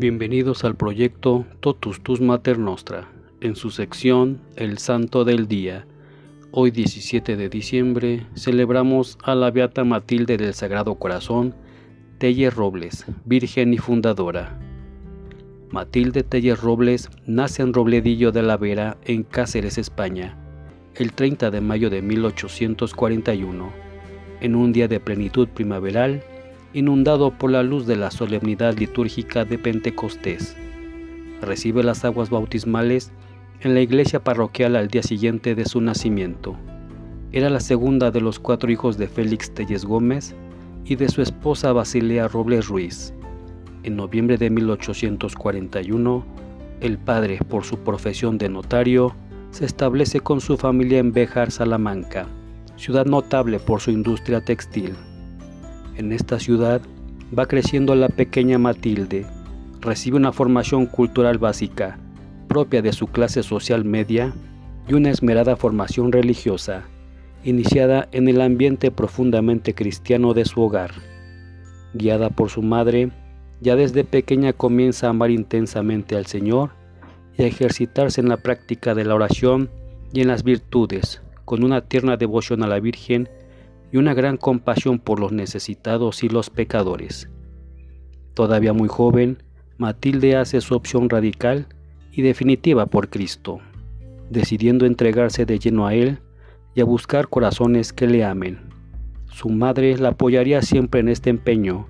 Bienvenidos al proyecto Totus Tus Mater Nostra, en su sección El Santo del Día. Hoy 17 de diciembre celebramos a la Beata Matilde del Sagrado Corazón, Telle Robles, Virgen y Fundadora. Matilde Telle Robles nace en Robledillo de la Vera, en Cáceres, España, el 30 de mayo de 1841, en un día de plenitud primaveral inundado por la luz de la solemnidad litúrgica de Pentecostés. Recibe las aguas bautismales en la iglesia parroquial al día siguiente de su nacimiento. Era la segunda de los cuatro hijos de Félix Telles Gómez y de su esposa Basilea Robles Ruiz. En noviembre de 1841, el padre, por su profesión de notario, se establece con su familia en Béjar, Salamanca, ciudad notable por su industria textil. En esta ciudad va creciendo la pequeña Matilde, recibe una formación cultural básica, propia de su clase social media, y una esmerada formación religiosa, iniciada en el ambiente profundamente cristiano de su hogar. Guiada por su madre, ya desde pequeña comienza a amar intensamente al Señor y a ejercitarse en la práctica de la oración y en las virtudes, con una tierna devoción a la Virgen y una gran compasión por los necesitados y los pecadores. Todavía muy joven, Matilde hace su opción radical y definitiva por Cristo, decidiendo entregarse de lleno a Él y a buscar corazones que le amen. Su madre la apoyaría siempre en este empeño,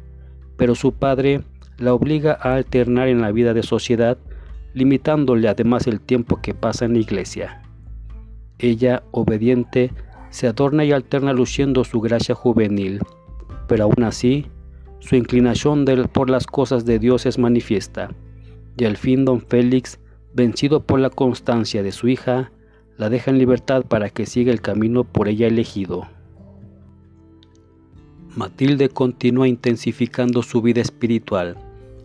pero su padre la obliga a alternar en la vida de sociedad, limitándole además el tiempo que pasa en la iglesia. Ella, obediente, se adorna y alterna luciendo su gracia juvenil, pero aún así, su inclinación por las cosas de Dios es manifiesta, y al fin don Félix, vencido por la constancia de su hija, la deja en libertad para que siga el camino por ella elegido. Matilde continúa intensificando su vida espiritual.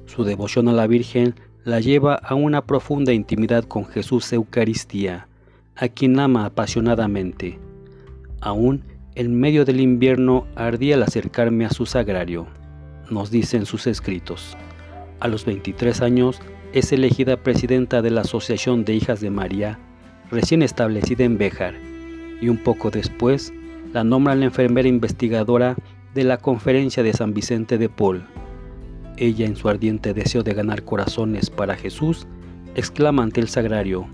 Su devoción a la Virgen la lleva a una profunda intimidad con Jesús Eucaristía, a quien ama apasionadamente. Aún en medio del invierno ardía el acercarme a su sagrario, nos dicen sus escritos. A los 23 años es elegida presidenta de la Asociación de Hijas de María, recién establecida en Béjar, y un poco después la nombra la enfermera investigadora de la Conferencia de San Vicente de Paul. Ella, en su ardiente deseo de ganar corazones para Jesús, exclama ante el sagrario,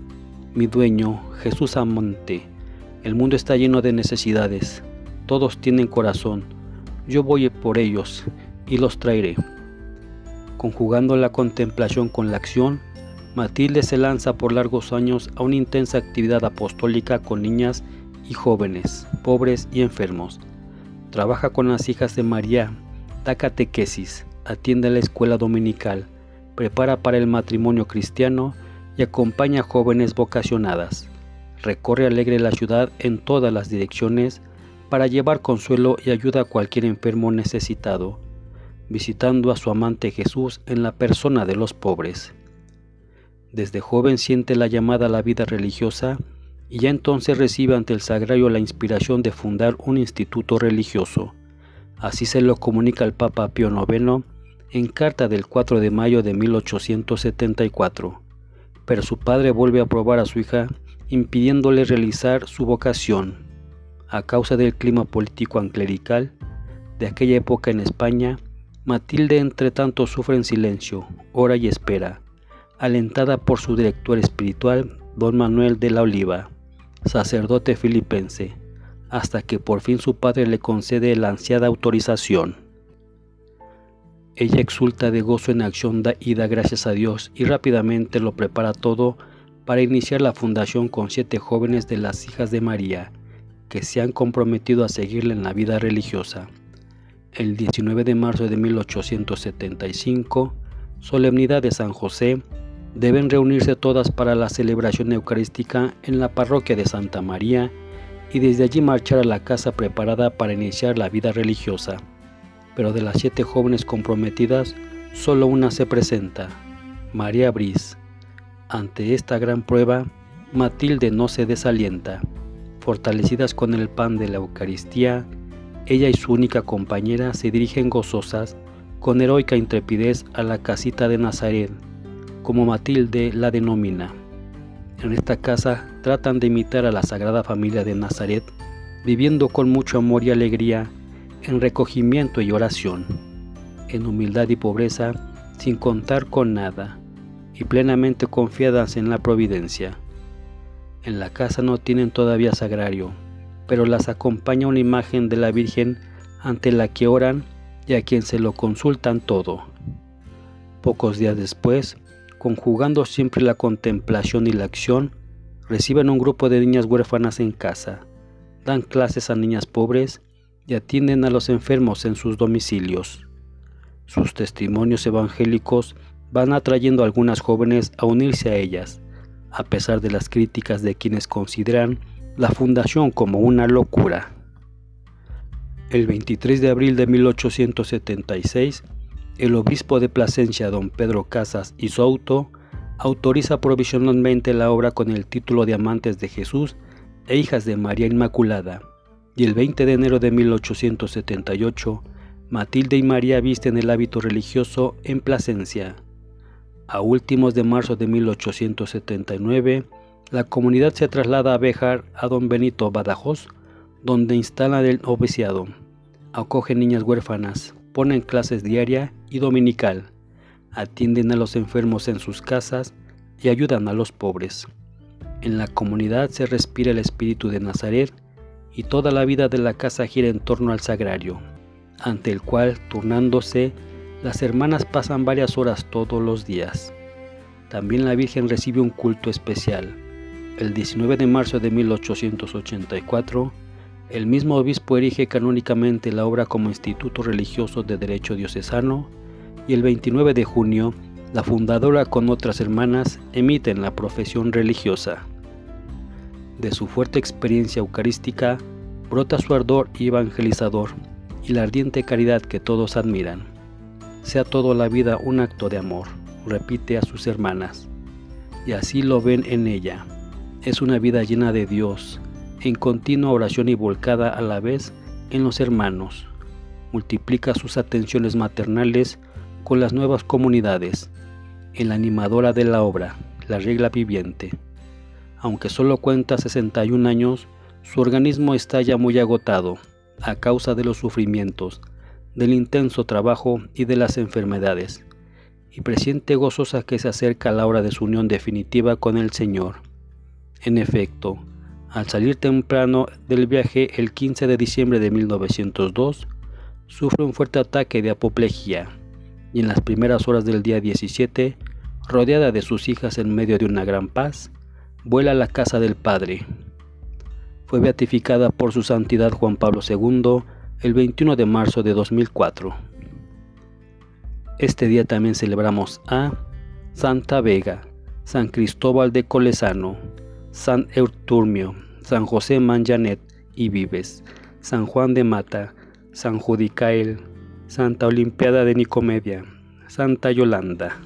Mi dueño, Jesús amante, el mundo está lleno de necesidades. Todos tienen corazón. Yo voy por ellos y los traeré. Conjugando la contemplación con la acción, Matilde se lanza por largos años a una intensa actividad apostólica con niñas y jóvenes, pobres y enfermos. Trabaja con las hijas de María, da catequesis, atiende la escuela dominical, prepara para el matrimonio cristiano y acompaña a jóvenes vocacionadas recorre alegre la ciudad en todas las direcciones para llevar consuelo y ayuda a cualquier enfermo necesitado, visitando a su amante Jesús en la persona de los pobres. Desde joven siente la llamada a la vida religiosa y ya entonces recibe ante el sagrario la inspiración de fundar un instituto religioso. Así se lo comunica el Papa Pío IX en carta del 4 de mayo de 1874. Pero su padre vuelve a probar a su hija impidiéndole realizar su vocación. A causa del clima político anclerical de aquella época en España, Matilde entre tanto sufre en silencio, ora y espera, alentada por su director espiritual, don Manuel de la Oliva, sacerdote filipense, hasta que por fin su padre le concede la ansiada autorización. Ella exulta de gozo en acción y da gracias a Dios y rápidamente lo prepara todo para iniciar la fundación con siete jóvenes de las hijas de María que se han comprometido a seguirle en la vida religiosa. El 19 de marzo de 1875, solemnidad de San José, deben reunirse todas para la celebración eucarística en la parroquia de Santa María y desde allí marchar a la casa preparada para iniciar la vida religiosa. Pero de las siete jóvenes comprometidas, solo una se presenta, María Brice ante esta gran prueba, Matilde no se desalienta. Fortalecidas con el pan de la Eucaristía, ella y su única compañera se dirigen gozosas con heroica intrepidez a la casita de Nazaret, como Matilde la denomina. En esta casa tratan de imitar a la Sagrada Familia de Nazaret, viviendo con mucho amor y alegría, en recogimiento y oración, en humildad y pobreza, sin contar con nada, y plenamente confiadas en la providencia. En la casa no tienen todavía sagrario, pero las acompaña una imagen de la Virgen ante la que oran y a quien se lo consultan todo. Pocos días después, conjugando siempre la contemplación y la acción, reciben un grupo de niñas huérfanas en casa, dan clases a niñas pobres y atienden a los enfermos en sus domicilios. Sus testimonios evangélicos van atrayendo a algunas jóvenes a unirse a ellas, a pesar de las críticas de quienes consideran la fundación como una locura. El 23 de abril de 1876, el obispo de Plasencia, don Pedro Casas y su auto, autoriza provisionalmente la obra con el título de Amantes de Jesús e Hijas de María Inmaculada, y el 20 de enero de 1878, Matilde y María visten el hábito religioso en Plasencia. A últimos de marzo de 1879, la comunidad se traslada a Béjar a don Benito Badajoz, donde instalan el obiciado acogen niñas huérfanas, ponen clases diaria y dominical, atienden a los enfermos en sus casas y ayudan a los pobres. En la comunidad se respira el espíritu de Nazaret y toda la vida de la casa gira en torno al sagrario, ante el cual, turnándose, las hermanas pasan varias horas todos los días. También la Virgen recibe un culto especial. El 19 de marzo de 1884, el mismo obispo erige canónicamente la obra como instituto religioso de derecho diocesano y el 29 de junio la fundadora con otras hermanas emiten la profesión religiosa. De su fuerte experiencia eucarística brota su ardor evangelizador y la ardiente caridad que todos admiran. Sea toda la vida un acto de amor, repite a sus hermanas, y así lo ven en ella. Es una vida llena de Dios, en continua oración y volcada a la vez en los hermanos. Multiplica sus atenciones maternales con las nuevas comunidades, en la animadora de la obra, la regla viviente. Aunque solo cuenta 61 años, su organismo está ya muy agotado a causa de los sufrimientos, del intenso trabajo y de las enfermedades, y presiente gozosa que se acerca la hora de su unión definitiva con el Señor. En efecto, al salir temprano del viaje el 15 de diciembre de 1902, sufre un fuerte ataque de apoplejía y en las primeras horas del día 17, rodeada de sus hijas en medio de una gran paz, vuela a la casa del Padre. Fue beatificada por su santidad Juan Pablo II el 21 de marzo de 2004. Este día también celebramos a Santa Vega, San Cristóbal de Colesano, San Euturmio, San José Manjanet y Vives, San Juan de Mata, San Judicael, Santa Olimpiada de Nicomedia, Santa Yolanda.